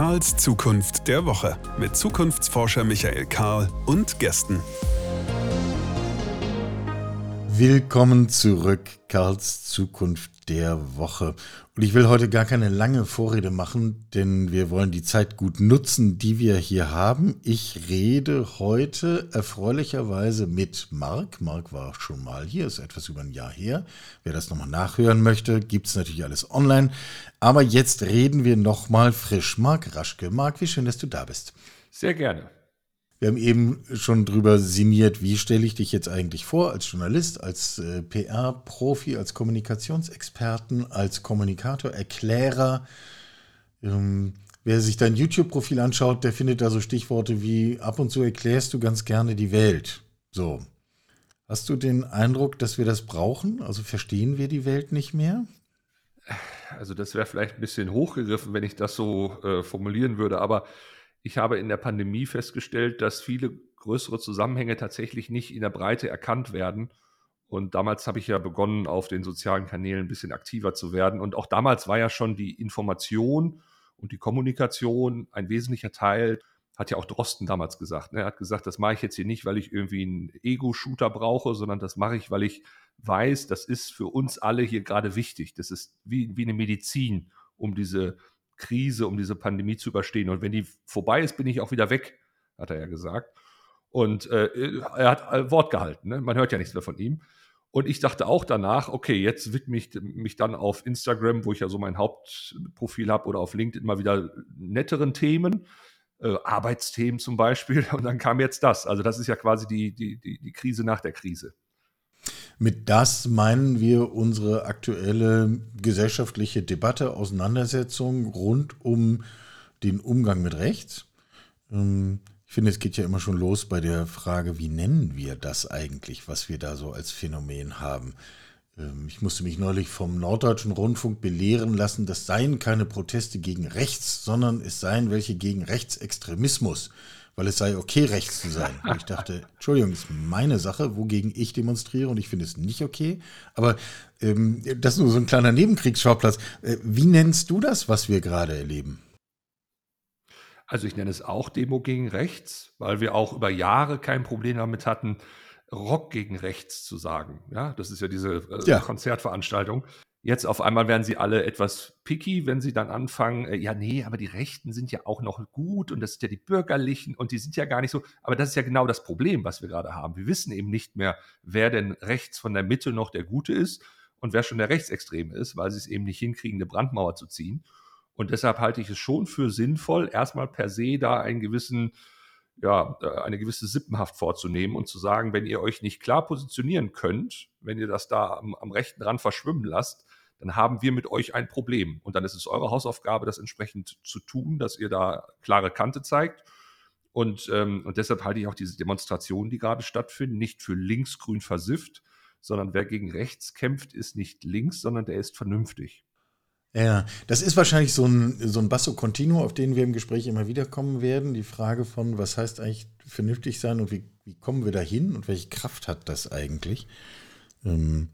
Karls Zukunft der Woche mit Zukunftsforscher Michael Karl und Gästen. Willkommen zurück, Karls Zukunft der Woche. Und ich will heute gar keine lange Vorrede machen, denn wir wollen die Zeit gut nutzen, die wir hier haben. Ich rede heute erfreulicherweise mit Marc. Marc war schon mal hier, ist etwas über ein Jahr her. Wer das nochmal nachhören möchte, gibt es natürlich alles online. Aber jetzt reden wir nochmal frisch. Marc Raschke. Marc, wie schön, dass du da bist. Sehr gerne. Wir haben eben schon drüber sinniert, wie stelle ich dich jetzt eigentlich vor als Journalist, als äh, PR-Profi, als Kommunikationsexperten, als Kommunikator, Erklärer. Ähm, wer sich dein YouTube-Profil anschaut, der findet da so Stichworte wie ab und zu erklärst du ganz gerne die Welt. So. Hast du den Eindruck, dass wir das brauchen? Also verstehen wir die Welt nicht mehr? Also das wäre vielleicht ein bisschen hochgegriffen, wenn ich das so äh, formulieren würde, aber ich habe in der Pandemie festgestellt, dass viele größere Zusammenhänge tatsächlich nicht in der Breite erkannt werden. Und damals habe ich ja begonnen, auf den sozialen Kanälen ein bisschen aktiver zu werden. Und auch damals war ja schon die Information und die Kommunikation ein wesentlicher Teil, hat ja auch Drosten damals gesagt. Ne? Er hat gesagt, das mache ich jetzt hier nicht, weil ich irgendwie einen Ego-Shooter brauche, sondern das mache ich, weil ich weiß, das ist für uns alle hier gerade wichtig. Das ist wie, wie eine Medizin, um diese Krise, um diese Pandemie zu überstehen. Und wenn die vorbei ist, bin ich auch wieder weg, hat er ja gesagt. Und äh, er hat äh, Wort gehalten. Ne? Man hört ja nichts mehr von ihm. Und ich dachte auch danach, okay, jetzt widme ich mich dann auf Instagram, wo ich ja so mein Hauptprofil habe, oder auf LinkedIn mal wieder netteren Themen, äh, Arbeitsthemen zum Beispiel. Und dann kam jetzt das. Also das ist ja quasi die, die, die, die Krise nach der Krise. Mit das meinen wir unsere aktuelle gesellschaftliche Debatte, Auseinandersetzung rund um den Umgang mit Rechts. Ähm, ich finde, es geht ja immer schon los bei der Frage, wie nennen wir das eigentlich, was wir da so als Phänomen haben. Ähm, ich musste mich neulich vom Norddeutschen Rundfunk belehren lassen, das seien keine Proteste gegen rechts, sondern es seien welche gegen Rechtsextremismus weil es sei okay, rechts zu sein. Und ich dachte, Entschuldigung, das ist meine Sache, wogegen ich demonstriere und ich finde es nicht okay. Aber ähm, das ist nur so ein kleiner Nebenkriegsschauplatz. Äh, wie nennst du das, was wir gerade erleben? Also ich nenne es auch Demo gegen rechts, weil wir auch über Jahre kein Problem damit hatten, Rock gegen rechts zu sagen. Ja, das ist ja diese äh, ja. Konzertveranstaltung. Jetzt auf einmal werden sie alle etwas picky, wenn sie dann anfangen, äh, ja, nee, aber die Rechten sind ja auch noch gut und das sind ja die Bürgerlichen und die sind ja gar nicht so. Aber das ist ja genau das Problem, was wir gerade haben. Wir wissen eben nicht mehr, wer denn rechts von der Mitte noch der Gute ist und wer schon der Rechtsextreme ist, weil sie es eben nicht hinkriegen, eine Brandmauer zu ziehen. Und deshalb halte ich es schon für sinnvoll, erstmal per se da einen gewissen, ja, äh, eine gewisse Sippenhaft vorzunehmen und zu sagen, wenn ihr euch nicht klar positionieren könnt, wenn ihr das da am, am rechten Rand verschwimmen lasst, dann haben wir mit euch ein Problem. Und dann ist es eure Hausaufgabe, das entsprechend zu tun, dass ihr da klare Kante zeigt. Und, ähm, und deshalb halte ich auch diese Demonstrationen, die gerade stattfinden, nicht für linksgrün versifft, sondern wer gegen rechts kämpft, ist nicht links, sondern der ist vernünftig. Ja, das ist wahrscheinlich so ein, so ein Basso Continuo, auf den wir im Gespräch immer wieder kommen werden. Die Frage von, was heißt eigentlich vernünftig sein und wie, wie kommen wir da hin und welche Kraft hat das eigentlich? Ähm,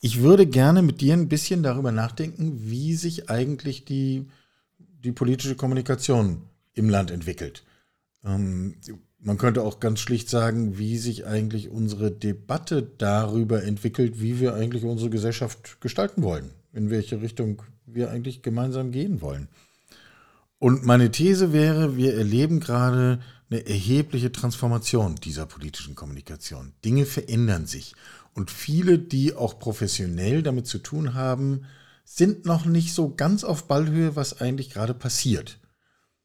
ich würde gerne mit dir ein bisschen darüber nachdenken, wie sich eigentlich die, die politische Kommunikation im Land entwickelt. Ähm, man könnte auch ganz schlicht sagen, wie sich eigentlich unsere Debatte darüber entwickelt, wie wir eigentlich unsere Gesellschaft gestalten wollen, in welche Richtung wir eigentlich gemeinsam gehen wollen. Und meine These wäre, wir erleben gerade eine erhebliche Transformation dieser politischen Kommunikation. Dinge verändern sich. Und viele, die auch professionell damit zu tun haben, sind noch nicht so ganz auf Ballhöhe, was eigentlich gerade passiert.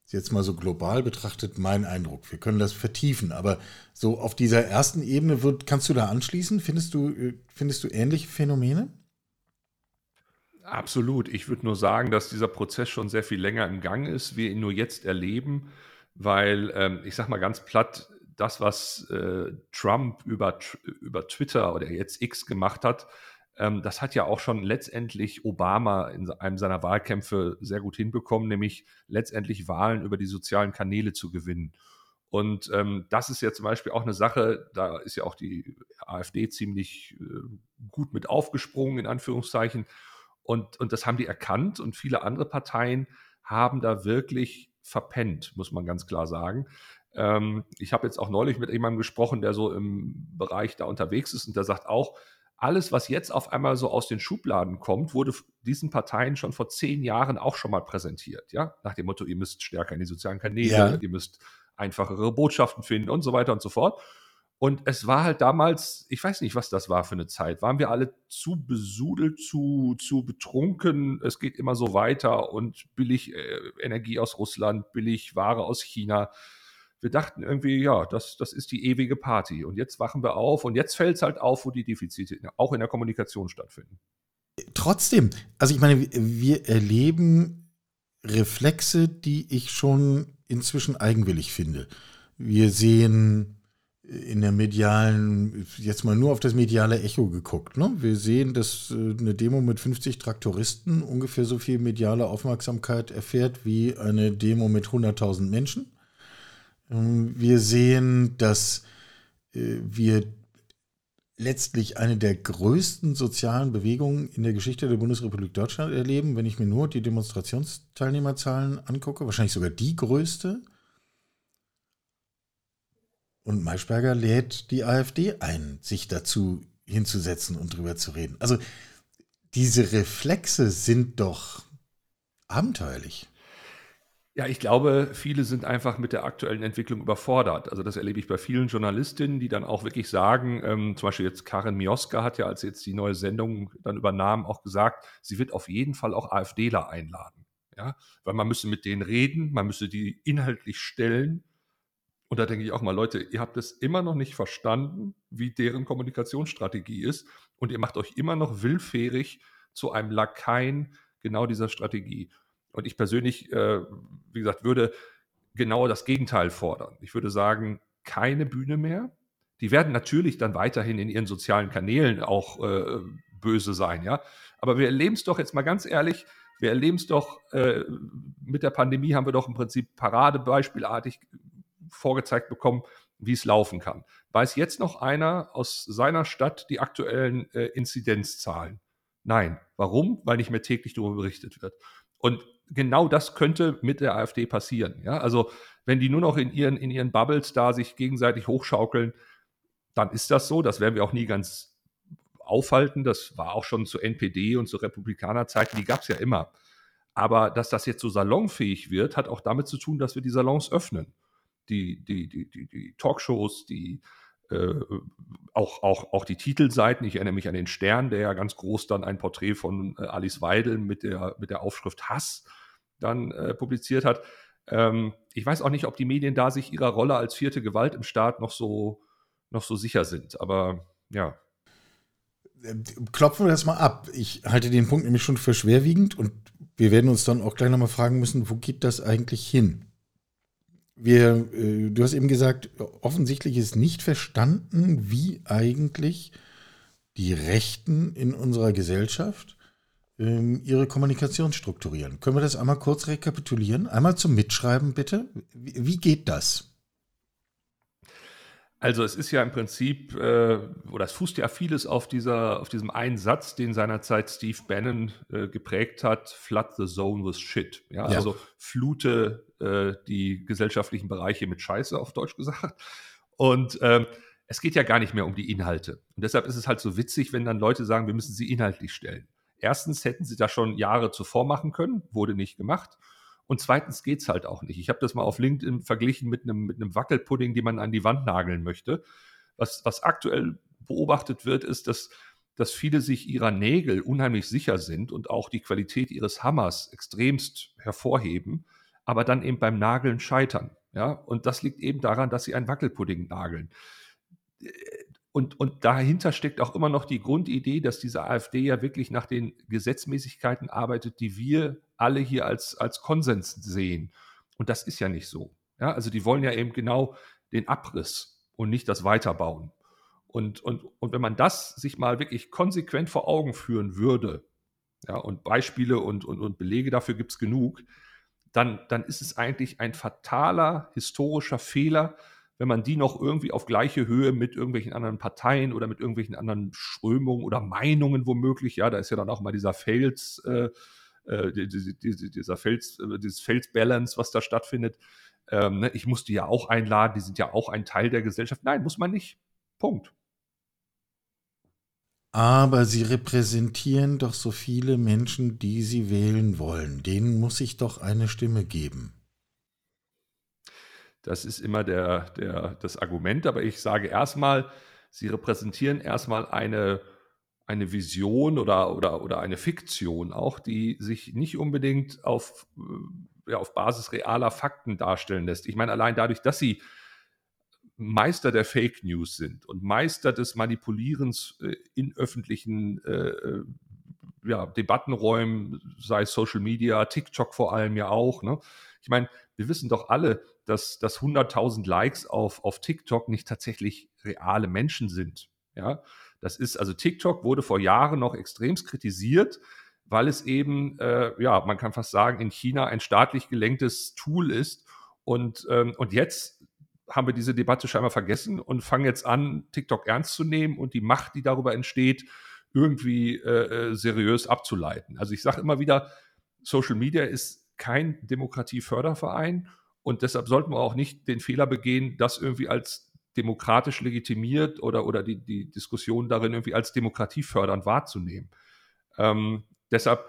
Jetzt mal so global betrachtet mein Eindruck. Wir können das vertiefen, aber so auf dieser ersten Ebene wird, kannst du da anschließen? Findest du, äh, findest du ähnliche Phänomene? Absolut. Ich würde nur sagen, dass dieser Prozess schon sehr viel länger im Gang ist, wir ihn nur jetzt erleben, weil ähm, ich sage mal ganz platt, das, was äh, Trump über, über Twitter oder jetzt X gemacht hat, ähm, das hat ja auch schon letztendlich Obama in einem seiner Wahlkämpfe sehr gut hinbekommen, nämlich letztendlich Wahlen über die sozialen Kanäle zu gewinnen. Und ähm, das ist ja zum Beispiel auch eine Sache, da ist ja auch die AfD ziemlich äh, gut mit aufgesprungen, in Anführungszeichen. Und, und das haben die erkannt und viele andere Parteien haben da wirklich verpennt, muss man ganz klar sagen. Ähm, ich habe jetzt auch neulich mit jemandem gesprochen, der so im Bereich da unterwegs ist und der sagt auch, alles, was jetzt auf einmal so aus den Schubladen kommt, wurde diesen Parteien schon vor zehn Jahren auch schon mal präsentiert. Ja, nach dem Motto, ihr müsst stärker in die sozialen Kanäle, ja. ihr müsst einfachere Botschaften finden und so weiter und so fort. Und es war halt damals, ich weiß nicht, was das war für eine Zeit. Waren wir alle zu besudelt, zu, zu betrunken? Es geht immer so weiter und billig äh, Energie aus Russland, billig Ware aus China. Wir dachten irgendwie, ja, das, das ist die ewige Party. Und jetzt wachen wir auf und jetzt fällt es halt auf, wo die Defizite auch in der Kommunikation stattfinden. Trotzdem, also ich meine, wir erleben Reflexe, die ich schon inzwischen eigenwillig finde. Wir sehen in der medialen, jetzt mal nur auf das mediale Echo geguckt. Ne? Wir sehen, dass äh, eine Demo mit 50 Traktoristen ungefähr so viel mediale Aufmerksamkeit erfährt wie eine Demo mit 100.000 Menschen. Ähm, wir sehen, dass äh, wir letztlich eine der größten sozialen Bewegungen in der Geschichte der Bundesrepublik Deutschland erleben, wenn ich mir nur die Demonstrationsteilnehmerzahlen angucke, wahrscheinlich sogar die größte. Und Maischberger lädt die AfD ein, sich dazu hinzusetzen und drüber zu reden. Also diese Reflexe sind doch abenteuerlich. Ja, ich glaube, viele sind einfach mit der aktuellen Entwicklung überfordert. Also das erlebe ich bei vielen Journalistinnen, die dann auch wirklich sagen, ähm, zum Beispiel jetzt Karin Mioska hat ja, als sie jetzt die neue Sendung dann übernahm, auch gesagt, sie wird auf jeden Fall auch AfDler einladen. Ja, weil man müsse mit denen reden, man müsse die inhaltlich stellen und da denke ich auch mal, Leute, ihr habt es immer noch nicht verstanden, wie deren Kommunikationsstrategie ist. Und ihr macht euch immer noch willfährig zu einem Lakaien genau dieser Strategie. Und ich persönlich, äh, wie gesagt, würde genau das Gegenteil fordern. Ich würde sagen, keine Bühne mehr. Die werden natürlich dann weiterhin in ihren sozialen Kanälen auch äh, böse sein, ja. Aber wir erleben es doch jetzt mal ganz ehrlich, wir erleben es doch, äh, mit der Pandemie haben wir doch im Prinzip paradebeispielartig vorgezeigt bekommen, wie es laufen kann. Weiß jetzt noch einer aus seiner Stadt die aktuellen äh, Inzidenzzahlen? Nein. Warum? Weil nicht mehr täglich darüber berichtet wird. Und genau das könnte mit der AfD passieren. Ja? Also wenn die nur noch in ihren, in ihren Bubbles da sich gegenseitig hochschaukeln, dann ist das so. Das werden wir auch nie ganz aufhalten. Das war auch schon zu NPD und zu Republikanerzeiten, die gab es ja immer. Aber dass das jetzt so salonfähig wird, hat auch damit zu tun, dass wir die Salons öffnen die, die, die, die, die Talkshows, die äh, auch, auch, auch die Titelseiten. Ich erinnere mich an den Stern, der ja ganz groß dann ein Porträt von äh, Alice Weidel mit der, mit der Aufschrift Hass dann äh, publiziert hat. Ähm, ich weiß auch nicht, ob die Medien da sich ihrer Rolle als vierte Gewalt im Staat noch so, noch so sicher sind. Aber ja. Ähm, klopfen wir das mal ab. Ich halte den Punkt nämlich schon für schwerwiegend und wir werden uns dann auch gleich nochmal fragen müssen, wo geht das eigentlich hin? Wir, äh, du hast eben gesagt, offensichtlich ist nicht verstanden, wie eigentlich die Rechten in unserer Gesellschaft ähm, ihre Kommunikation strukturieren. Können wir das einmal kurz rekapitulieren? Einmal zum Mitschreiben bitte. Wie, wie geht das? Also es ist ja im Prinzip, äh, oder es fußt ja vieles auf, dieser, auf diesem einen Satz, den seinerzeit Steve Bannon äh, geprägt hat, flood the zone with shit. Ja, ja. also flute äh, die gesellschaftlichen Bereiche mit Scheiße, auf Deutsch gesagt. Und ähm, es geht ja gar nicht mehr um die Inhalte. Und deshalb ist es halt so witzig, wenn dann Leute sagen, wir müssen sie inhaltlich stellen. Erstens hätten sie das schon Jahre zuvor machen können, wurde nicht gemacht. Und zweitens geht es halt auch nicht. Ich habe das mal auf LinkedIn verglichen mit einem, mit einem Wackelpudding, den man an die Wand nageln möchte. Was, was aktuell beobachtet wird, ist, dass, dass viele sich ihrer Nägel unheimlich sicher sind und auch die Qualität ihres Hammers extremst hervorheben, aber dann eben beim Nageln scheitern. Ja? Und das liegt eben daran, dass sie einen Wackelpudding nageln. Und, und dahinter steckt auch immer noch die Grundidee, dass diese AfD ja wirklich nach den Gesetzmäßigkeiten arbeitet, die wir alle hier als, als Konsens sehen. Und das ist ja nicht so. Ja, also die wollen ja eben genau den Abriss und nicht das Weiterbauen. Und, und, und wenn man das sich mal wirklich konsequent vor Augen führen würde, ja, und Beispiele und, und, und Belege dafür gibt es genug, dann, dann ist es eigentlich ein fataler historischer Fehler, wenn man die noch irgendwie auf gleiche Höhe mit irgendwelchen anderen Parteien oder mit irgendwelchen anderen Strömungen oder Meinungen womöglich, ja, da ist ja dann auch mal dieser Fails, äh, äh, dieser Fels, äh, dieses Felsbalance, was da stattfindet. Ähm, ne? Ich muss die ja auch einladen, die sind ja auch ein Teil der Gesellschaft. Nein, muss man nicht. Punkt. Aber sie repräsentieren doch so viele Menschen, die sie wählen wollen. Denen muss ich doch eine Stimme geben. Das ist immer der, der, das Argument, aber ich sage erstmal, sie repräsentieren erstmal eine, eine Vision oder, oder, oder eine Fiktion auch, die sich nicht unbedingt auf, ja, auf Basis realer Fakten darstellen lässt. Ich meine, allein dadurch, dass sie Meister der Fake News sind und Meister des Manipulierens äh, in öffentlichen äh, äh, ja, Debattenräumen, sei es Social Media, TikTok vor allem ja auch. Ne? Ich meine, wir wissen doch alle, dass, dass 100.000 Likes auf, auf TikTok nicht tatsächlich reale Menschen sind. Ja, das ist, also TikTok wurde vor Jahren noch extremst kritisiert, weil es eben, äh, ja, man kann fast sagen, in China ein staatlich gelenktes Tool ist. Und, ähm, und jetzt haben wir diese Debatte scheinbar vergessen und fangen jetzt an, TikTok ernst zu nehmen und die Macht, die darüber entsteht, irgendwie äh, äh seriös abzuleiten. Also ich sage immer wieder, Social Media ist kein Demokratieförderverein und deshalb sollten wir auch nicht den Fehler begehen, das irgendwie als demokratisch legitimiert oder, oder die, die Diskussion darin irgendwie als demokratiefördernd wahrzunehmen. Ähm, deshalb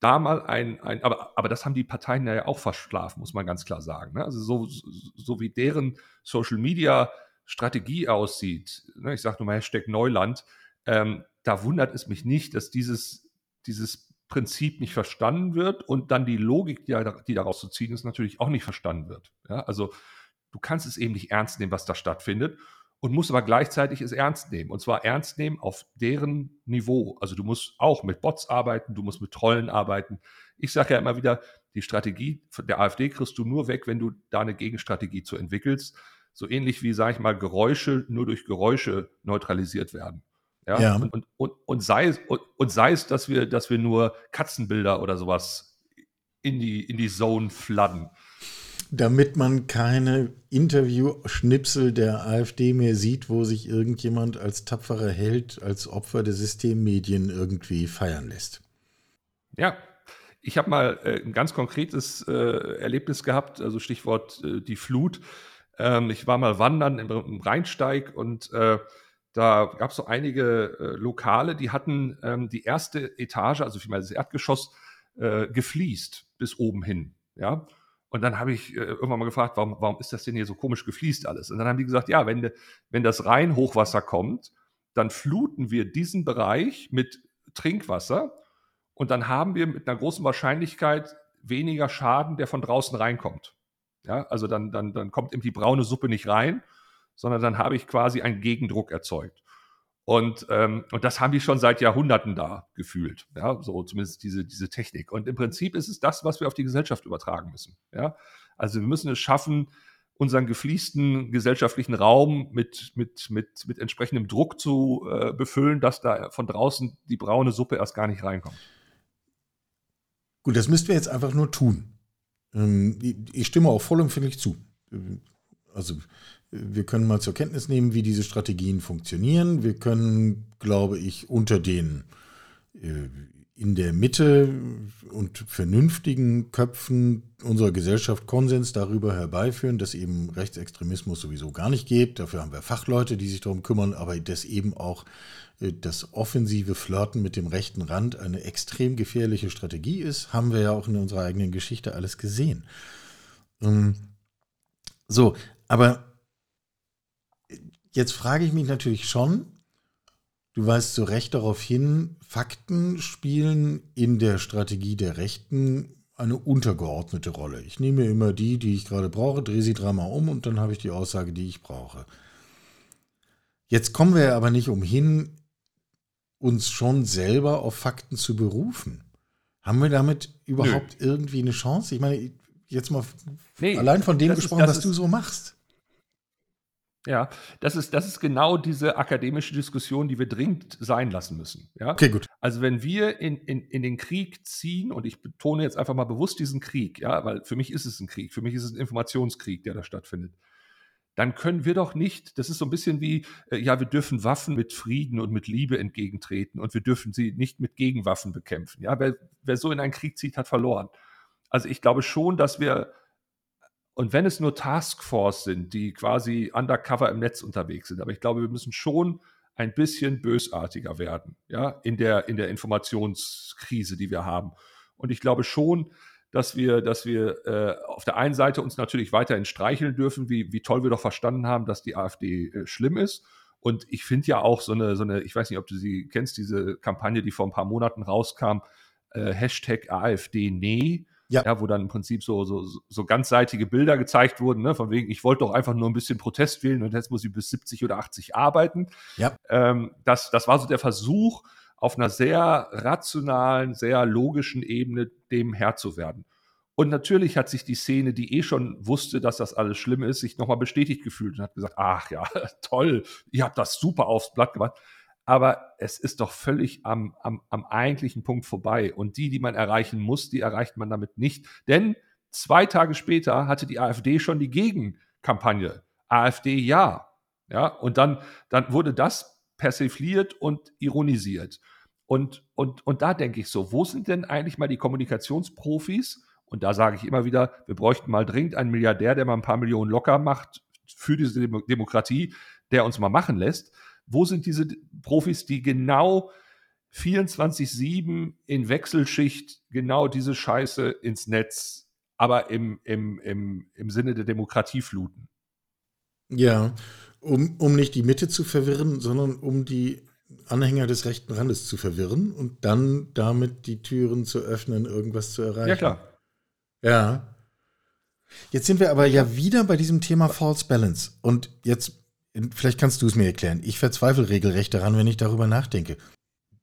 da mal ein, ein aber, aber das haben die Parteien ja auch verschlafen, muss man ganz klar sagen. Ne? Also so, so wie deren Social Media Strategie aussieht, ne? ich sage nur mal Hashtag Neuland, ähm, da wundert es mich nicht, dass dieses, dieses Prinzip nicht verstanden wird und dann die Logik, die, daraus zu ziehen ist, natürlich auch nicht verstanden wird. Ja? Also du kannst es eben nicht ernst nehmen, was da stattfindet und musst aber gleichzeitig es ernst nehmen. Und zwar ernst nehmen auf deren Niveau. Also du musst auch mit Bots arbeiten, du musst mit Trollen arbeiten. Ich sage ja immer wieder, die Strategie der AfD kriegst du nur weg, wenn du da eine Gegenstrategie zu entwickelst. So ähnlich wie, sage ich mal, Geräusche nur durch Geräusche neutralisiert werden. Ja. ja. Und, und, und, sei es, und, und sei es, dass wir, dass wir nur Katzenbilder oder sowas in die, in die Zone fladden damit man keine Interview-Schnipsel der AfD mehr sieht, wo sich irgendjemand als tapferer Held, als Opfer der Systemmedien irgendwie feiern lässt. Ja, ich habe mal äh, ein ganz konkretes äh, Erlebnis gehabt, also Stichwort äh, die Flut. Ähm, ich war mal wandern im, im Rheinsteig und äh, da gab es so einige äh, Lokale, die hatten ähm, die erste Etage, also vielmehr das Erdgeschoss, äh, gefliest bis oben hin. Ja, und dann habe ich äh, irgendwann mal gefragt, warum, warum ist das denn hier so komisch gefliest alles? Und dann haben die gesagt, ja, wenn, wenn das Rheinhochwasser kommt, dann fluten wir diesen Bereich mit Trinkwasser und dann haben wir mit einer großen Wahrscheinlichkeit weniger Schaden, der von draußen reinkommt. Ja, also dann, dann, dann kommt eben die braune Suppe nicht rein, sondern dann habe ich quasi einen Gegendruck erzeugt. Und, ähm, und das haben die schon seit Jahrhunderten da gefühlt. Ja, so zumindest diese, diese Technik. Und im Prinzip ist es das, was wir auf die Gesellschaft übertragen müssen. Ja, also wir müssen es schaffen, unseren gefließten gesellschaftlichen Raum mit, mit, mit, mit entsprechendem Druck zu äh, befüllen, dass da von draußen die braune Suppe erst gar nicht reinkommt. Gut, das müssten wir jetzt einfach nur tun. Ähm, ich stimme auch vollumfänglich zu. Also wir können mal zur Kenntnis nehmen, wie diese Strategien funktionieren. Wir können, glaube ich, unter den äh, in der Mitte und vernünftigen Köpfen unserer Gesellschaft Konsens darüber herbeiführen, dass eben Rechtsextremismus sowieso gar nicht geht. Dafür haben wir Fachleute, die sich darum kümmern, aber dass eben auch äh, das offensive Flirten mit dem rechten Rand eine extrem gefährliche Strategie ist, haben wir ja auch in unserer eigenen Geschichte alles gesehen. Ähm, so, aber Jetzt frage ich mich natürlich schon, du weist zu Recht darauf hin, Fakten spielen in der Strategie der Rechten eine untergeordnete Rolle. Ich nehme immer die, die ich gerade brauche, drehe sie dreimal um und dann habe ich die Aussage, die ich brauche. Jetzt kommen wir aber nicht umhin, uns schon selber auf Fakten zu berufen. Haben wir damit überhaupt Nö. irgendwie eine Chance? Ich meine, jetzt mal nee, allein von dem gesprochen, ist, was du so machst. Ja, das ist, das ist genau diese akademische Diskussion, die wir dringend sein lassen müssen. Ja? Okay, gut. Also wenn wir in, in, in den Krieg ziehen, und ich betone jetzt einfach mal bewusst diesen Krieg, ja, weil für mich ist es ein Krieg, für mich ist es ein Informationskrieg, der da stattfindet, dann können wir doch nicht, das ist so ein bisschen wie, äh, ja, wir dürfen Waffen mit Frieden und mit Liebe entgegentreten und wir dürfen sie nicht mit Gegenwaffen bekämpfen. Ja, wer, wer so in einen Krieg zieht, hat verloren. Also ich glaube schon, dass wir, und wenn es nur Taskforce sind, die quasi undercover im Netz unterwegs sind, aber ich glaube, wir müssen schon ein bisschen bösartiger werden, ja, in der, in der Informationskrise, die wir haben. Und ich glaube schon, dass wir, dass wir äh, auf der einen Seite uns natürlich weiterhin streicheln dürfen, wie, wie toll wir doch verstanden haben, dass die AfD äh, schlimm ist. Und ich finde ja auch so eine, so eine, ich weiß nicht, ob du sie kennst, diese Kampagne, die vor ein paar Monaten rauskam, äh, Hashtag AfD nee, ja. ja. wo dann im Prinzip so, so, so ganzseitige Bilder gezeigt wurden, ne? von wegen, ich wollte doch einfach nur ein bisschen Protest wählen und jetzt muss ich bis 70 oder 80 arbeiten. Ja. Ähm, das, das war so der Versuch, auf einer sehr rationalen, sehr logischen Ebene dem Herr zu werden. Und natürlich hat sich die Szene, die eh schon wusste, dass das alles schlimm ist, sich nochmal bestätigt gefühlt und hat gesagt, ach ja, toll, ihr habt das super aufs Blatt gemacht. Aber es ist doch völlig am, am, am eigentlichen Punkt vorbei. Und die, die man erreichen muss, die erreicht man damit nicht. Denn zwei Tage später hatte die AfD schon die Gegenkampagne. AfD ja. Ja, und dann, dann wurde das persifliert und ironisiert. Und, und, und da denke ich so, wo sind denn eigentlich mal die Kommunikationsprofis? Und da sage ich immer wieder, wir bräuchten mal dringend einen Milliardär, der mal ein paar Millionen locker macht für diese Demokratie, der uns mal machen lässt. Wo sind diese Profis, die genau 24-7 in Wechselschicht genau diese Scheiße ins Netz, aber im, im, im, im Sinne der Demokratie fluten? Ja, um, um nicht die Mitte zu verwirren, sondern um die Anhänger des rechten Randes zu verwirren und dann damit die Türen zu öffnen, irgendwas zu erreichen. Ja, klar. Ja. Jetzt sind wir aber ja wieder bei diesem Thema False Balance. Und jetzt, vielleicht kannst du es mir erklären. Ich verzweifle regelrecht daran, wenn ich darüber nachdenke.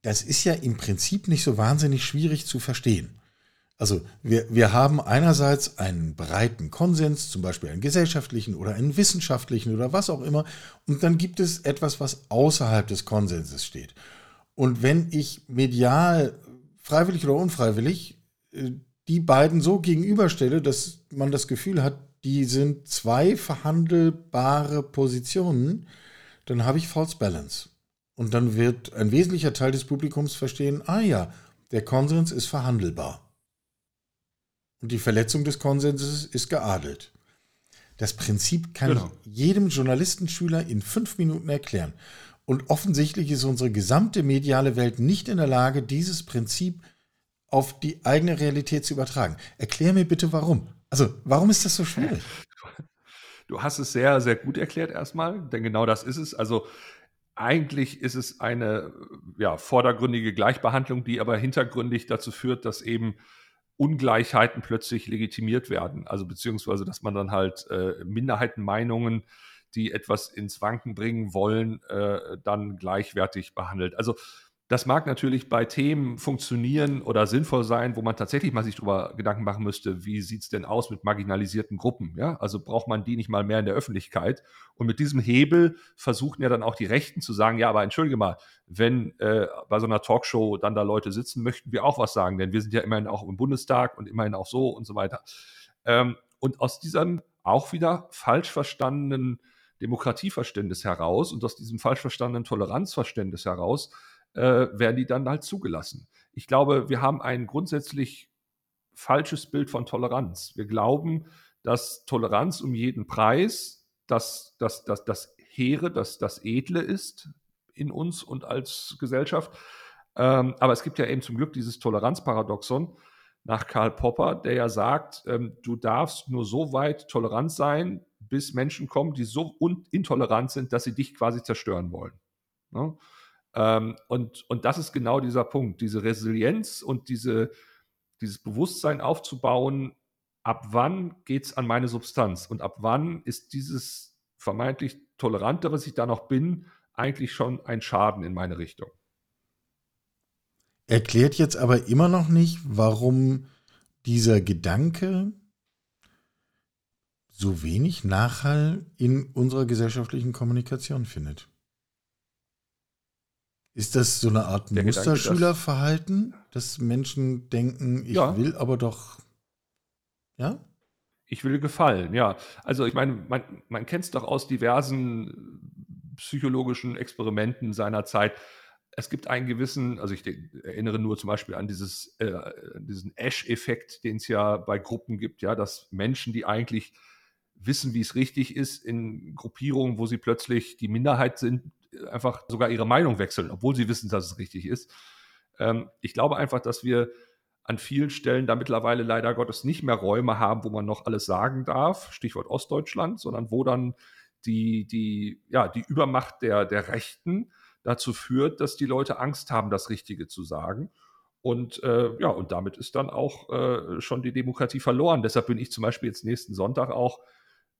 Das ist ja im Prinzip nicht so wahnsinnig schwierig zu verstehen. Also wir, wir haben einerseits einen breiten Konsens, zum Beispiel einen gesellschaftlichen oder einen wissenschaftlichen oder was auch immer, und dann gibt es etwas, was außerhalb des Konsenses steht. Und wenn ich medial, freiwillig oder unfreiwillig, äh, die beiden so gegenüberstelle, dass man das Gefühl hat, die sind zwei verhandelbare Positionen, dann habe ich False Balance. Und dann wird ein wesentlicher Teil des Publikums verstehen, ah ja, der Konsens ist verhandelbar. Und die Verletzung des Konsenses ist geadelt. Das Prinzip kann genau. ich jedem Journalistenschüler in fünf Minuten erklären. Und offensichtlich ist unsere gesamte mediale Welt nicht in der Lage, dieses Prinzip auf die eigene Realität zu übertragen. Erklär mir bitte warum. Also, warum ist das so schwierig? Du hast es sehr, sehr gut erklärt erstmal, denn genau das ist es. Also, eigentlich ist es eine ja, vordergründige Gleichbehandlung, die aber hintergründig dazu führt, dass eben Ungleichheiten plötzlich legitimiert werden. Also beziehungsweise, dass man dann halt äh, Minderheitenmeinungen, die etwas ins Wanken bringen wollen, äh, dann gleichwertig behandelt. Also das mag natürlich bei Themen funktionieren oder sinnvoll sein, wo man tatsächlich mal sich darüber Gedanken machen müsste, wie sieht es denn aus mit marginalisierten Gruppen? Ja? Also braucht man die nicht mal mehr in der Öffentlichkeit? Und mit diesem Hebel versuchen ja dann auch die Rechten zu sagen, ja, aber entschuldige mal, wenn äh, bei so einer Talkshow dann da Leute sitzen, möchten wir auch was sagen, denn wir sind ja immerhin auch im Bundestag und immerhin auch so und so weiter. Ähm, und aus diesem auch wieder falsch verstandenen Demokratieverständnis heraus und aus diesem falsch verstandenen Toleranzverständnis heraus äh, werden die dann halt zugelassen. Ich glaube, wir haben ein grundsätzlich falsches Bild von Toleranz. Wir glauben, dass Toleranz um jeden Preis das, das, das, das Hehre, das, das Edle ist in uns und als Gesellschaft. Ähm, aber es gibt ja eben zum Glück dieses Toleranzparadoxon nach Karl Popper, der ja sagt, ähm, du darfst nur so weit tolerant sein, bis Menschen kommen, die so intolerant sind, dass sie dich quasi zerstören wollen. Ne? Ähm, und, und das ist genau dieser Punkt, diese Resilienz und diese, dieses Bewusstsein aufzubauen, ab wann geht es an meine Substanz und ab wann ist dieses vermeintlich Tolerante, was ich da noch bin, eigentlich schon ein Schaden in meine Richtung. Erklärt jetzt aber immer noch nicht, warum dieser Gedanke so wenig Nachhall in unserer gesellschaftlichen Kommunikation findet. Ist das so eine Art Der Musterschülerverhalten, dass Menschen denken, ich ja. will aber doch, ja? Ich will gefallen, ja. Also ich meine, man, man kennt es doch aus diversen psychologischen Experimenten seiner Zeit. Es gibt einen gewissen, also ich erinnere nur zum Beispiel an dieses, äh, diesen Ash-Effekt, den es ja bei Gruppen gibt, ja, dass Menschen, die eigentlich wissen, wie es richtig ist, in Gruppierungen, wo sie plötzlich die Minderheit sind, einfach sogar ihre Meinung wechseln, obwohl sie wissen, dass es richtig ist. Ähm, ich glaube einfach, dass wir an vielen Stellen da mittlerweile leider Gottes nicht mehr Räume haben, wo man noch alles sagen darf, Stichwort Ostdeutschland, sondern wo dann die, die, ja, die Übermacht der, der Rechten dazu führt, dass die Leute Angst haben, das Richtige zu sagen. Und äh, ja, und damit ist dann auch äh, schon die Demokratie verloren. Deshalb bin ich zum Beispiel jetzt nächsten Sonntag auch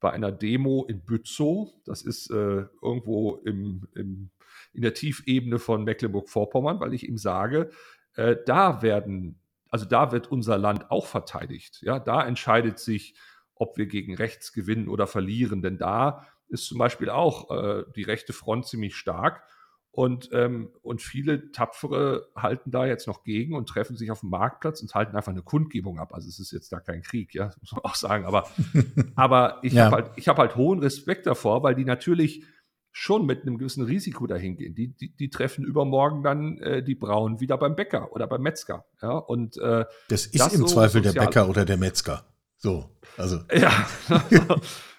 bei einer Demo in Bützow. Das ist äh, irgendwo im, im, in der Tiefebene von Mecklenburg-Vorpommern, weil ich ihm sage, äh, da werden, also da wird unser Land auch verteidigt. Ja, da entscheidet sich, ob wir gegen rechts gewinnen oder verlieren. Denn da ist zum Beispiel auch äh, die rechte Front ziemlich stark. Und, ähm, und viele Tapfere halten da jetzt noch gegen und treffen sich auf dem Marktplatz und halten einfach eine Kundgebung ab. Also es ist jetzt da kein Krieg, ja, muss man auch sagen. Aber, aber ich ja. habe halt, hab halt hohen Respekt davor, weil die natürlich schon mit einem gewissen Risiko dahin gehen. Die, die, die treffen übermorgen dann äh, die Brauen wieder beim Bäcker oder beim Metzger. Ja, und, äh, das ist das im so Zweifel der Bäcker oder der Metzger. So, also. Ja,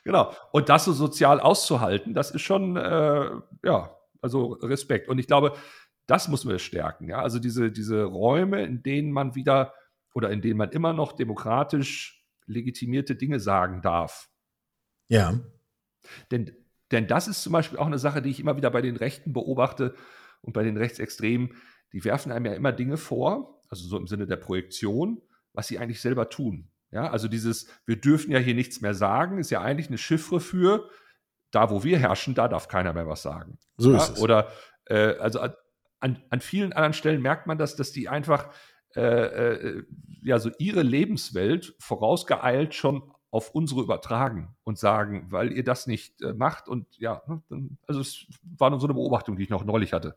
genau. Und das so sozial auszuhalten, das ist schon, äh, ja, also Respekt. Und ich glaube, das muss wir stärken. Ja? Also diese, diese Räume, in denen man wieder oder in denen man immer noch demokratisch legitimierte Dinge sagen darf. Ja. Denn, denn das ist zum Beispiel auch eine Sache, die ich immer wieder bei den Rechten beobachte und bei den Rechtsextremen. Die werfen einem ja immer Dinge vor, also so im Sinne der Projektion, was sie eigentlich selber tun. Ja, also dieses, wir dürfen ja hier nichts mehr sagen, ist ja eigentlich eine Chiffre für, da wo wir herrschen, da darf keiner mehr was sagen. So ja? ist es. Oder äh, also an, an vielen anderen Stellen merkt man das, dass die einfach äh, äh, ja so ihre Lebenswelt vorausgeeilt schon auf unsere übertragen und sagen, weil ihr das nicht äh, macht. Und ja, ne, dann, also es war nur so eine Beobachtung, die ich noch neulich hatte.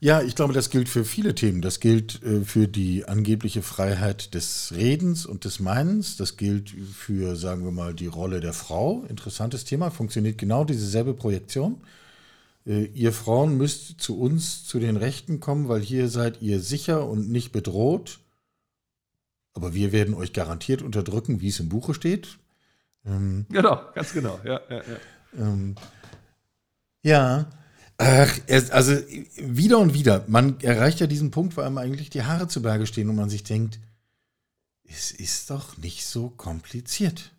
Ja, ich glaube, das gilt für viele Themen. Das gilt äh, für die angebliche Freiheit des Redens und des Meinens. Das gilt für, sagen wir mal, die Rolle der Frau. Interessantes Thema. Funktioniert genau dieselbe Projektion. Äh, ihr Frauen müsst zu uns, zu den Rechten kommen, weil hier seid ihr sicher und nicht bedroht. Aber wir werden euch garantiert unterdrücken, wie es im Buche steht. Ähm, genau, ganz genau, ja. Ja, ja. Ähm, ja. Ach, also wieder und wieder, man erreicht ja diesen Punkt, wo einem eigentlich die Haare zu Berge stehen und man sich denkt, es ist doch nicht so kompliziert.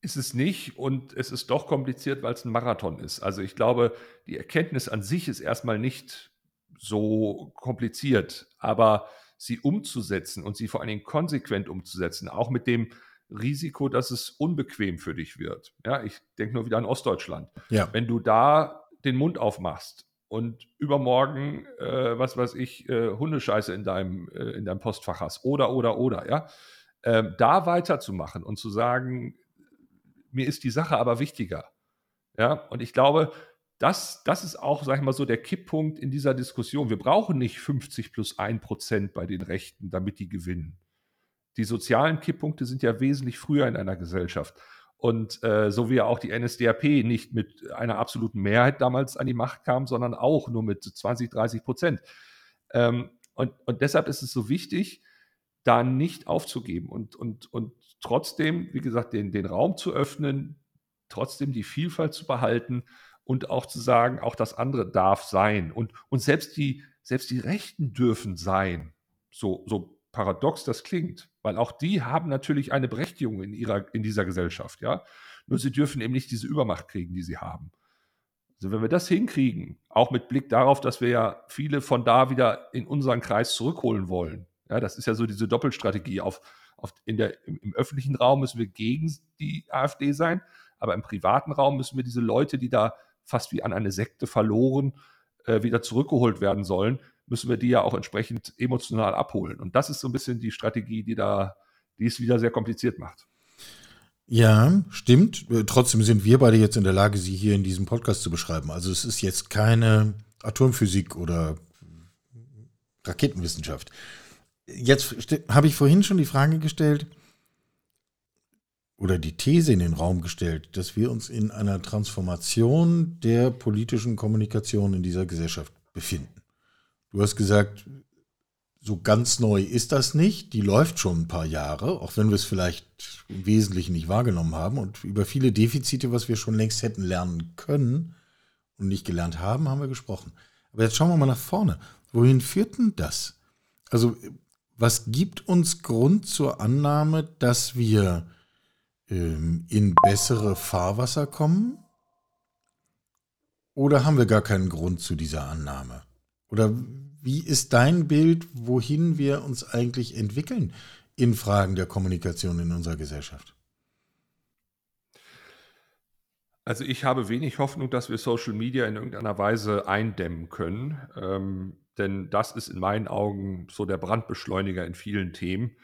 Ist es nicht und es ist doch kompliziert, weil es ein Marathon ist. Also ich glaube, die Erkenntnis an sich ist erstmal nicht so kompliziert, aber sie umzusetzen und sie vor allen Dingen konsequent umzusetzen, auch mit dem Risiko, dass es unbequem für dich wird. Ja, ich denke nur wieder an Ostdeutschland. Ja. Wenn du da den Mund aufmachst und übermorgen, äh, was weiß ich, äh, Hundescheiße in deinem, äh, in deinem Postfach hast oder, oder, oder, ja, ähm, da weiterzumachen und zu sagen, mir ist die Sache aber wichtiger. Ja, und ich glaube, das, das ist auch, sag ich mal so, der Kipppunkt in dieser Diskussion. Wir brauchen nicht 50 plus 1 Prozent bei den Rechten, damit die gewinnen die sozialen Kipppunkte sind ja wesentlich früher in einer Gesellschaft. Und äh, so wie ja auch die NSDAP nicht mit einer absoluten Mehrheit damals an die Macht kam, sondern auch nur mit 20, 30 Prozent. Ähm, und, und deshalb ist es so wichtig, da nicht aufzugeben und, und, und trotzdem, wie gesagt, den, den Raum zu öffnen, trotzdem die Vielfalt zu behalten und auch zu sagen, auch das andere darf sein. Und, und selbst, die, selbst die Rechten dürfen sein. So, so paradox das klingt, weil auch die haben natürlich eine Berechtigung in, ihrer, in dieser Gesellschaft, ja. Nur sie dürfen eben nicht diese Übermacht kriegen, die sie haben. Also wenn wir das hinkriegen, auch mit Blick darauf, dass wir ja viele von da wieder in unseren Kreis zurückholen wollen, ja, das ist ja so diese Doppelstrategie. Auf, auf in der, im, Im öffentlichen Raum müssen wir gegen die AfD sein, aber im privaten Raum müssen wir diese Leute, die da fast wie an eine Sekte verloren, äh, wieder zurückgeholt werden sollen, müssen wir die ja auch entsprechend emotional abholen. Und das ist so ein bisschen die Strategie, die da, die es wieder sehr kompliziert macht. Ja, stimmt. Trotzdem sind wir beide jetzt in der Lage, sie hier in diesem Podcast zu beschreiben. Also es ist jetzt keine Atomphysik oder Raketenwissenschaft. Jetzt habe ich vorhin schon die Frage gestellt, oder die These in den Raum gestellt, dass wir uns in einer Transformation der politischen Kommunikation in dieser Gesellschaft befinden. Du hast gesagt, so ganz neu ist das nicht. Die läuft schon ein paar Jahre, auch wenn wir es vielleicht im Wesentlichen nicht wahrgenommen haben. Und über viele Defizite, was wir schon längst hätten lernen können und nicht gelernt haben, haben wir gesprochen. Aber jetzt schauen wir mal nach vorne. Wohin führt denn das? Also, was gibt uns Grund zur Annahme, dass wir ähm, in bessere Fahrwasser kommen? Oder haben wir gar keinen Grund zu dieser Annahme? Oder wie ist dein Bild, wohin wir uns eigentlich entwickeln in Fragen der Kommunikation in unserer Gesellschaft? Also ich habe wenig Hoffnung, dass wir Social Media in irgendeiner Weise eindämmen können, ähm, denn das ist in meinen Augen so der Brandbeschleuniger in vielen Themen.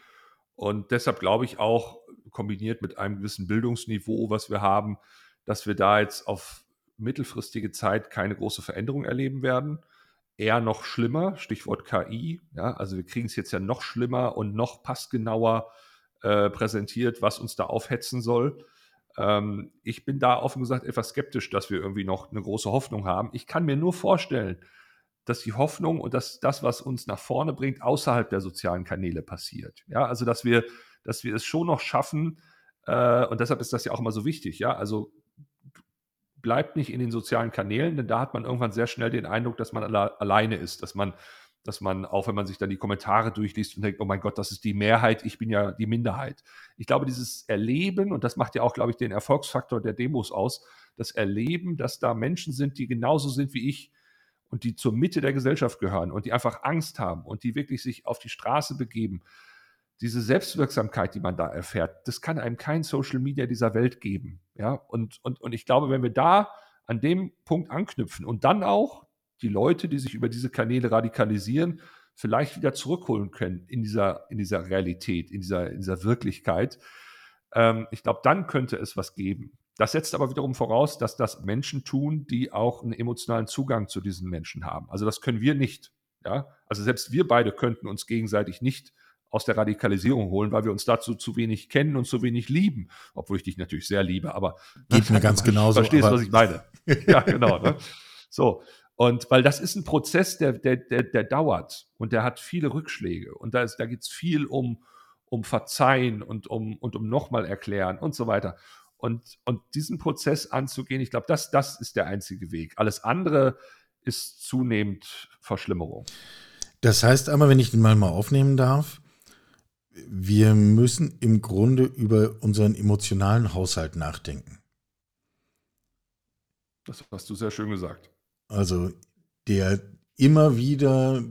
Und deshalb glaube ich auch, kombiniert mit einem gewissen Bildungsniveau, was wir haben, dass wir da jetzt auf mittelfristige Zeit keine große Veränderung erleben werden eher noch schlimmer, Stichwort KI. Ja, also wir kriegen es jetzt ja noch schlimmer und noch passgenauer äh, präsentiert, was uns da aufhetzen soll. Ähm, ich bin da offen gesagt etwas skeptisch, dass wir irgendwie noch eine große Hoffnung haben. Ich kann mir nur vorstellen, dass die Hoffnung und dass das, was uns nach vorne bringt, außerhalb der sozialen Kanäle passiert. Ja, also dass wir, dass wir es schon noch schaffen, äh, und deshalb ist das ja auch immer so wichtig, ja, also bleibt nicht in den sozialen Kanälen, denn da hat man irgendwann sehr schnell den Eindruck, dass man alle, alleine ist, dass man, dass man, auch wenn man sich dann die Kommentare durchliest und denkt, oh mein Gott, das ist die Mehrheit, ich bin ja die Minderheit. Ich glaube, dieses Erleben, und das macht ja auch, glaube ich, den Erfolgsfaktor der Demos aus, das Erleben, dass da Menschen sind, die genauso sind wie ich und die zur Mitte der Gesellschaft gehören und die einfach Angst haben und die wirklich sich auf die Straße begeben diese Selbstwirksamkeit, die man da erfährt, das kann einem kein Social Media dieser Welt geben. Ja, und, und, und ich glaube, wenn wir da an dem Punkt anknüpfen und dann auch die Leute, die sich über diese Kanäle radikalisieren, vielleicht wieder zurückholen können in dieser, in dieser Realität, in dieser, in dieser Wirklichkeit, ähm, ich glaube, dann könnte es was geben. Das setzt aber wiederum voraus, dass das Menschen tun, die auch einen emotionalen Zugang zu diesen Menschen haben. Also das können wir nicht. Ja? Also selbst wir beide könnten uns gegenseitig nicht aus der Radikalisierung holen, weil wir uns dazu zu wenig kennen und zu wenig lieben. Obwohl ich dich natürlich sehr liebe, aber. Geht mir ganz genauso. Verstehst, was ich meine? ja, genau. Ne? So. Und weil das ist ein Prozess, der, der, der, der dauert und der hat viele Rückschläge. Und da, da geht es viel um, um Verzeihen und um, und um nochmal erklären und so weiter. Und, und diesen Prozess anzugehen, ich glaube, das, das ist der einzige Weg. Alles andere ist zunehmend Verschlimmerung. Das heißt aber, wenn ich den mal mal aufnehmen darf, wir müssen im Grunde über unseren emotionalen Haushalt nachdenken. Das hast du sehr schön gesagt. Also der immer wieder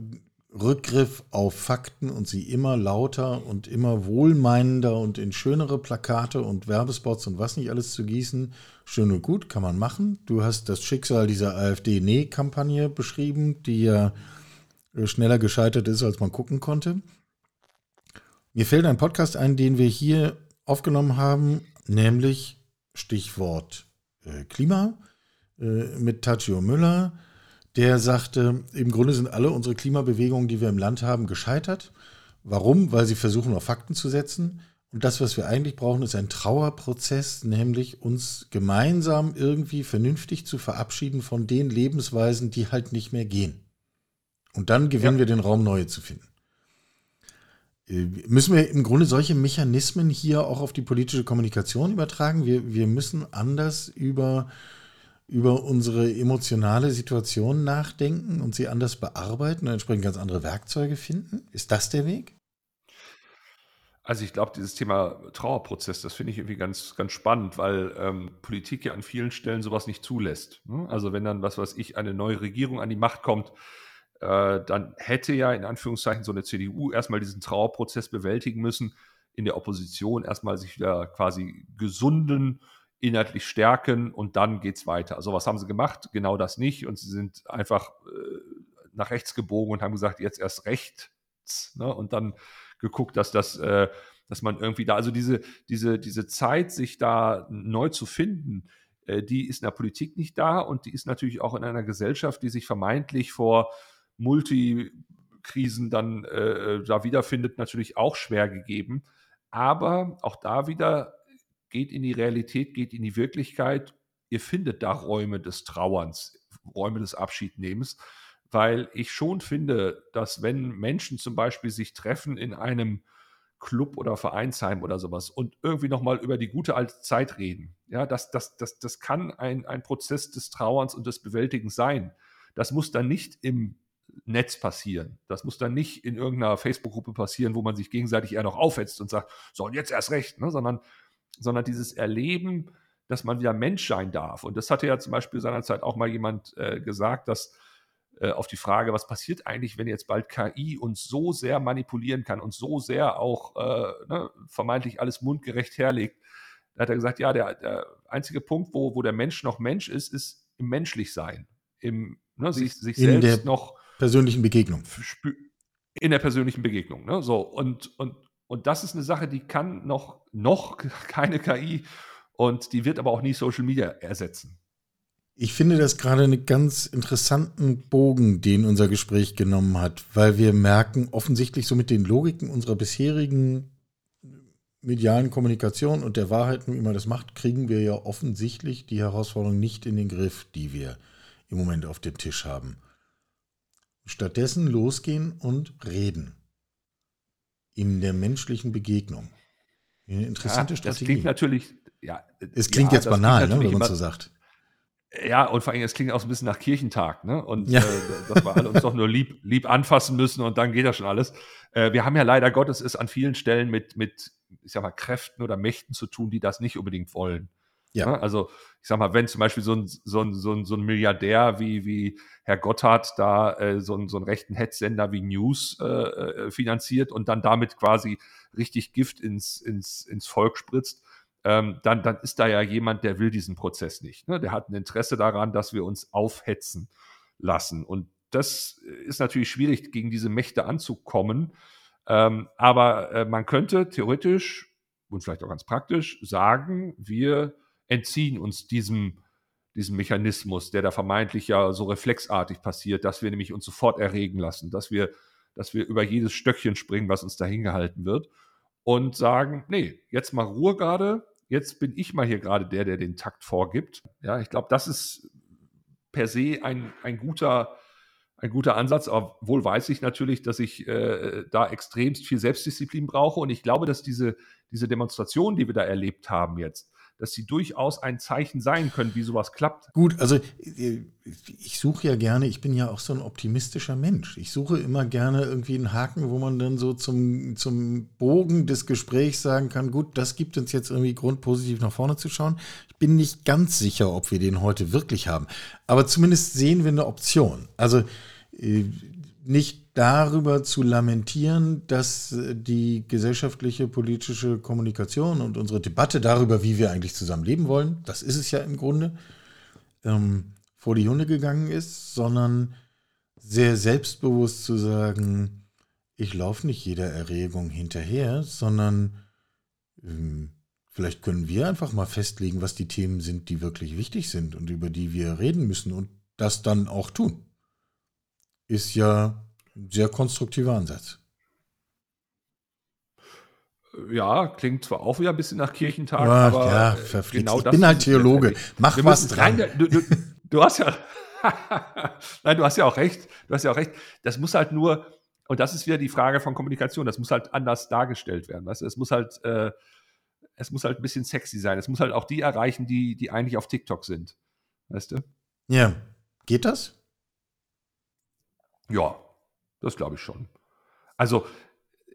Rückgriff auf Fakten und sie immer lauter und immer wohlmeinender und in schönere Plakate und Werbespots und was nicht alles zu gießen. Schön und gut, kann man machen. Du hast das Schicksal dieser AfD-Nee-Kampagne beschrieben, die ja schneller gescheitert ist, als man gucken konnte. Mir fällt ein Podcast ein, den wir hier aufgenommen haben, nämlich Stichwort äh, Klima äh, mit Tachio Müller. Der sagte, im Grunde sind alle unsere Klimabewegungen, die wir im Land haben, gescheitert. Warum? Weil sie versuchen, auf Fakten zu setzen. Und das, was wir eigentlich brauchen, ist ein Trauerprozess, nämlich uns gemeinsam irgendwie vernünftig zu verabschieden von den Lebensweisen, die halt nicht mehr gehen. Und dann gewinnen ja. wir den Raum, neue zu finden. Äh, müssen wir im Grunde solche Mechanismen hier auch auf die politische Kommunikation übertragen? Wir, wir müssen anders über, über unsere emotionale Situation nachdenken und sie anders bearbeiten und entsprechend ganz andere Werkzeuge finden? Ist das der Weg? Also ich glaube, dieses Thema Trauerprozess, das finde ich irgendwie ganz, ganz spannend, weil ähm, Politik ja an vielen Stellen sowas nicht zulässt. Ne? Also wenn dann, was weiß ich, eine neue Regierung an die Macht kommt, äh, dann hätte ja in Anführungszeichen so eine CDU erstmal diesen Trauerprozess bewältigen müssen, in der Opposition erstmal sich wieder quasi gesunden, inhaltlich stärken und dann geht es weiter. Also was haben sie gemacht? Genau das nicht und sie sind einfach äh, nach rechts gebogen und haben gesagt, jetzt erst rechts ne? und dann geguckt, dass das, äh, dass man irgendwie da, also diese, diese, diese Zeit, sich da neu zu finden, äh, die ist in der Politik nicht da und die ist natürlich auch in einer Gesellschaft, die sich vermeintlich vor Multikrisen dann äh, da wiederfindet, natürlich auch schwer gegeben. Aber auch da wieder geht in die Realität, geht in die Wirklichkeit. Ihr findet da Räume des Trauerns, Räume des Abschiednehmens, weil ich schon finde, dass wenn Menschen zum Beispiel sich treffen in einem Club oder Vereinsheim oder sowas und irgendwie nochmal über die gute alte Zeit reden, ja, das, das, das, das kann ein, ein Prozess des Trauerns und des Bewältigens sein. Das muss dann nicht im Netz passieren. Das muss dann nicht in irgendeiner Facebook-Gruppe passieren, wo man sich gegenseitig eher noch aufhetzt und sagt, so und jetzt erst recht, ne? sondern, sondern dieses Erleben, dass man wieder Mensch sein darf. Und das hatte ja zum Beispiel seinerzeit auch mal jemand äh, gesagt, dass äh, auf die Frage, was passiert eigentlich, wenn jetzt bald KI uns so sehr manipulieren kann und so sehr auch äh, ne, vermeintlich alles mundgerecht herlegt, da hat er gesagt, ja, der, der einzige Punkt, wo, wo der Mensch noch Mensch ist, ist im Menschlichsein, im ne, sich, sich selbst noch persönlichen Begegnung. In der persönlichen Begegnung. Ne? So, und, und, und das ist eine Sache, die kann noch, noch keine KI und die wird aber auch nie Social Media ersetzen. Ich finde das gerade einen ganz interessanten Bogen, den unser Gespräch genommen hat, weil wir merken, offensichtlich so mit den Logiken unserer bisherigen medialen Kommunikation und der Wahrheit, wie man das macht, kriegen wir ja offensichtlich die Herausforderung nicht in den Griff, die wir im Moment auf dem Tisch haben. Stattdessen losgehen und reden. In der menschlichen Begegnung. Eine interessante ja, Strategie. Das klingt natürlich, ja. Es klingt ja, jetzt banal, klingt ne, wenn man so sagt. Ja, und vor allem, es klingt auch so ein bisschen nach Kirchentag, ne? Und ja. äh, dass wir alle uns doch nur lieb, lieb anfassen müssen und dann geht das schon alles. Äh, wir haben ja leider Gottes es an vielen Stellen mit, mit, ich sag mal, Kräften oder Mächten zu tun, die das nicht unbedingt wollen. Ja. Ne? Also, ich sag mal, wenn zum Beispiel so ein, so ein, so ein, so ein Milliardär wie, wie Herr Gotthard da äh, so, ein, so einen rechten Hetzsender wie News äh, äh, finanziert und dann damit quasi richtig Gift ins, ins, ins Volk spritzt, ähm, dann, dann ist da ja jemand, der will diesen Prozess nicht. Ne? Der hat ein Interesse daran, dass wir uns aufhetzen lassen. Und das ist natürlich schwierig, gegen diese Mächte anzukommen. Ähm, aber äh, man könnte theoretisch und vielleicht auch ganz praktisch sagen, wir entziehen uns diesem, diesem Mechanismus, der da vermeintlich ja so reflexartig passiert, dass wir nämlich uns sofort erregen lassen, dass wir, dass wir über jedes Stöckchen springen, was uns da hingehalten wird und sagen, nee, jetzt mal Ruhe gerade, jetzt bin ich mal hier gerade der, der den Takt vorgibt. Ja, ich glaube, das ist per se ein, ein guter, ein guter Ansatz, obwohl weiß ich natürlich, dass ich äh, da extremst viel Selbstdisziplin brauche. Und ich glaube, dass diese, diese Demonstration, die wir da erlebt haben jetzt, dass sie durchaus ein Zeichen sein können, wie sowas klappt. Gut, also ich suche ja gerne, ich bin ja auch so ein optimistischer Mensch. Ich suche immer gerne irgendwie einen Haken, wo man dann so zum, zum Bogen des Gesprächs sagen kann, gut, das gibt uns jetzt irgendwie Grund, positiv nach vorne zu schauen. Ich bin nicht ganz sicher, ob wir den heute wirklich haben. Aber zumindest sehen wir eine Option. Also äh, nicht darüber zu lamentieren, dass äh, die gesellschaftliche politische Kommunikation und unsere Debatte darüber, wie wir eigentlich zusammen leben wollen, das ist es ja im Grunde, ähm, vor die Hunde gegangen ist, sondern sehr selbstbewusst zu sagen, ich laufe nicht jeder Erregung hinterher, sondern ähm, vielleicht können wir einfach mal festlegen, was die Themen sind, die wirklich wichtig sind und über die wir reden müssen und das dann auch tun. Ist ja sehr konstruktiver Ansatz. Ja, klingt zwar auch wieder ein bisschen nach Kirchentag, ja, aber ja, äh, genau ich bin halt Theologe. Mach was dran. Rein, du, du, du, hast ja, nein, du hast ja auch recht. Du hast ja auch recht. Das muss halt nur, und das ist wieder die Frage von Kommunikation. Das muss halt anders dargestellt werden. Weißt? Es muss halt, äh, es muss halt ein bisschen sexy sein. Es muss halt auch die erreichen, die, die eigentlich auf TikTok sind. Weißt du? Ja. Geht das? Ja, das glaube ich schon. Also,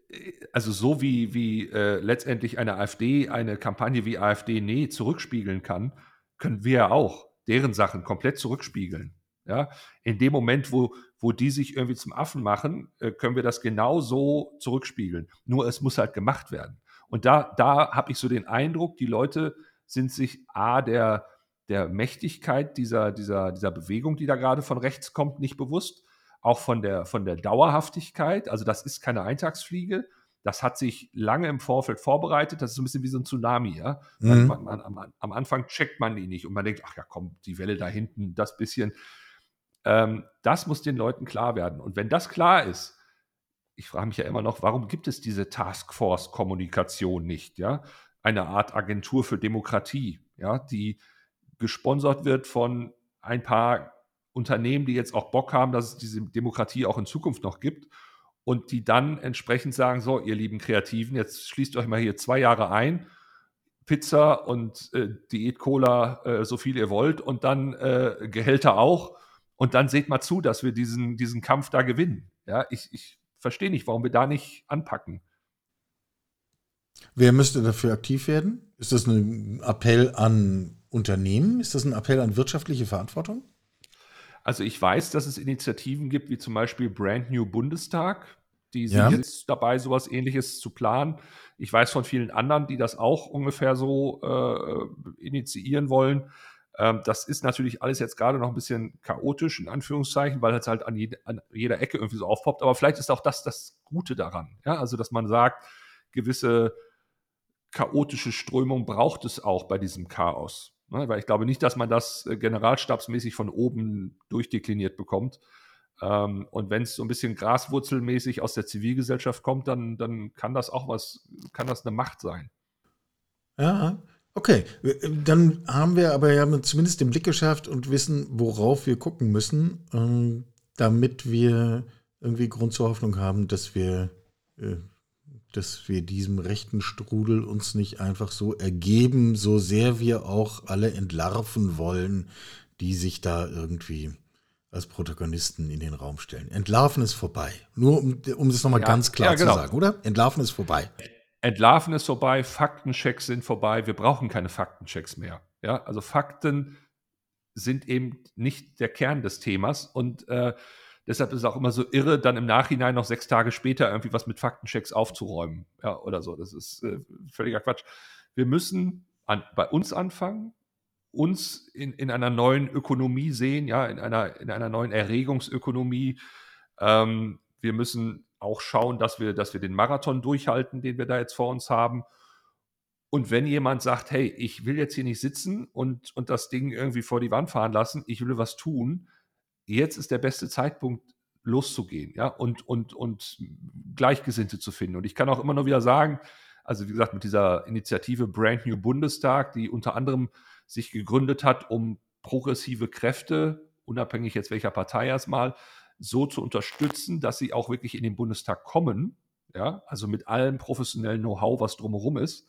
äh, also so wie, wie äh, letztendlich eine AfD eine Kampagne wie AfD Nee zurückspiegeln kann, können wir ja auch deren Sachen komplett zurückspiegeln. Ja, in dem Moment, wo, wo die sich irgendwie zum Affen machen, äh, können wir das genau so zurückspiegeln. Nur es muss halt gemacht werden. Und da, da habe ich so den Eindruck, die Leute sind sich A, der, der Mächtigkeit dieser, dieser, dieser Bewegung, die da gerade von rechts kommt, nicht bewusst auch von der, von der Dauerhaftigkeit. Also das ist keine Eintagsfliege. Das hat sich lange im Vorfeld vorbereitet. Das ist so ein bisschen wie so ein Tsunami. Ja? Mhm. Man, man, am, am, Anfang checkt man ihn nicht und man denkt, ach ja, komm, die Welle da hinten, das bisschen. Ähm, das muss den Leuten klar werden. Und wenn das klar ist, ich frage mich ja immer noch, warum gibt es diese Taskforce-Kommunikation nicht? Ja? eine Art Agentur für Demokratie, ja, die gesponsert wird von ein paar Unternehmen, die jetzt auch Bock haben, dass es diese Demokratie auch in Zukunft noch gibt und die dann entsprechend sagen, so, ihr lieben Kreativen, jetzt schließt euch mal hier zwei Jahre ein, Pizza und äh, Diät-Cola, äh, so viel ihr wollt und dann äh, Gehälter auch und dann seht mal zu, dass wir diesen, diesen Kampf da gewinnen. Ja, ich, ich verstehe nicht, warum wir da nicht anpacken. Wer müsste dafür aktiv werden? Ist das ein Appell an Unternehmen? Ist das ein Appell an wirtschaftliche Verantwortung? Also ich weiß, dass es Initiativen gibt, wie zum Beispiel Brand New Bundestag. Die sind ja. jetzt dabei, sowas ähnliches zu planen. Ich weiß von vielen anderen, die das auch ungefähr so äh, initiieren wollen. Ähm, das ist natürlich alles jetzt gerade noch ein bisschen chaotisch, in Anführungszeichen, weil es halt an, jede, an, jeder Ecke irgendwie so aufpoppt. Aber vielleicht ist auch das das Gute daran. Ja? Also, dass man sagt, gewisse chaotische Strömung braucht es auch bei diesem Chaos. Ne? Weil ich glaube nicht, dass man das äh, generalstabsmäßig von oben durchdekliniert bekommt. Ähm, und wenn es so ein bisschen graswurzelmäßig aus der Zivilgesellschaft kommt, dann, dann kann das auch was, kann das eine Macht sein. Ja, okay. Dann haben wir aber ja zumindest den Blick geschärft und wissen, worauf wir gucken müssen, ähm, damit wir irgendwie Grund zur Hoffnung haben, dass wir äh, dass wir diesem rechten Strudel uns nicht einfach so ergeben, so sehr wir auch alle entlarven wollen, die sich da irgendwie als Protagonisten in den Raum stellen. Entlarven ist vorbei. Nur um, um das nochmal ja, ganz klar ja, genau. zu sagen, oder? Entlarven ist vorbei. Entlarven ist vorbei, Faktenchecks sind vorbei, wir brauchen keine Faktenchecks mehr. Ja, also Fakten sind eben nicht der Kern des Themas und äh, Deshalb ist es auch immer so irre, dann im Nachhinein noch sechs Tage später irgendwie was mit Faktenchecks aufzuräumen. Ja, oder so. Das ist äh, völliger Quatsch. Wir müssen an, bei uns anfangen, uns in, in einer neuen Ökonomie sehen, ja, in einer, in einer neuen Erregungsökonomie. Ähm, wir müssen auch schauen, dass wir, dass wir den Marathon durchhalten, den wir da jetzt vor uns haben. Und wenn jemand sagt, hey, ich will jetzt hier nicht sitzen und, und das Ding irgendwie vor die Wand fahren lassen, ich will was tun, jetzt ist der beste Zeitpunkt, loszugehen, ja, und, und, und Gleichgesinnte zu finden. Und ich kann auch immer nur wieder sagen, also wie gesagt, mit dieser Initiative Brand New Bundestag, die unter anderem sich gegründet hat, um progressive Kräfte, unabhängig jetzt welcher Partei erstmal, so zu unterstützen, dass sie auch wirklich in den Bundestag kommen, ja, also mit allem professionellen Know-how, was drumherum ist.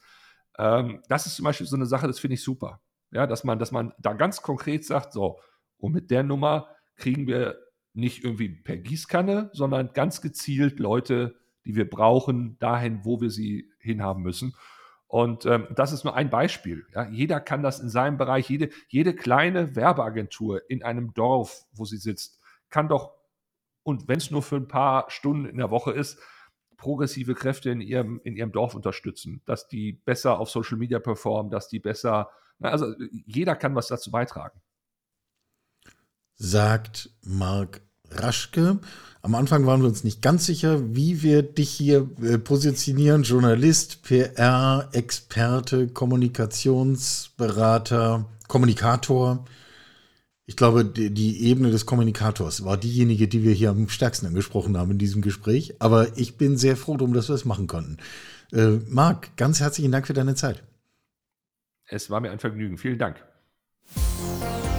Ähm, das ist zum Beispiel so eine Sache, das finde ich super. Ja, dass man, dass man da ganz konkret sagt, so, und mit der Nummer kriegen wir nicht irgendwie per Gießkanne, sondern ganz gezielt Leute, die wir brauchen, dahin, wo wir sie hinhaben müssen. Und ähm, das ist nur ein Beispiel. Ja. Jeder kann das in seinem Bereich, jede, jede kleine Werbeagentur in einem Dorf, wo sie sitzt, kann doch, und wenn es nur für ein paar Stunden in der Woche ist, progressive Kräfte in ihrem, in ihrem Dorf unterstützen, dass die besser auf Social Media performen, dass die besser, also jeder kann was dazu beitragen sagt Marc Raschke. Am Anfang waren wir uns nicht ganz sicher, wie wir dich hier äh, positionieren. Journalist, PR, Experte, Kommunikationsberater, Kommunikator. Ich glaube, die, Ebene des Kommunikators war diejenige, die wir hier am stärksten angesprochen haben in diesem Gespräch. Aber ich bin sehr froh darum, dass wir es machen konnten. Äh, Marc, ganz herzlichen Dank für deine Zeit. Es war mir ein Vergnügen. Vielen Dank.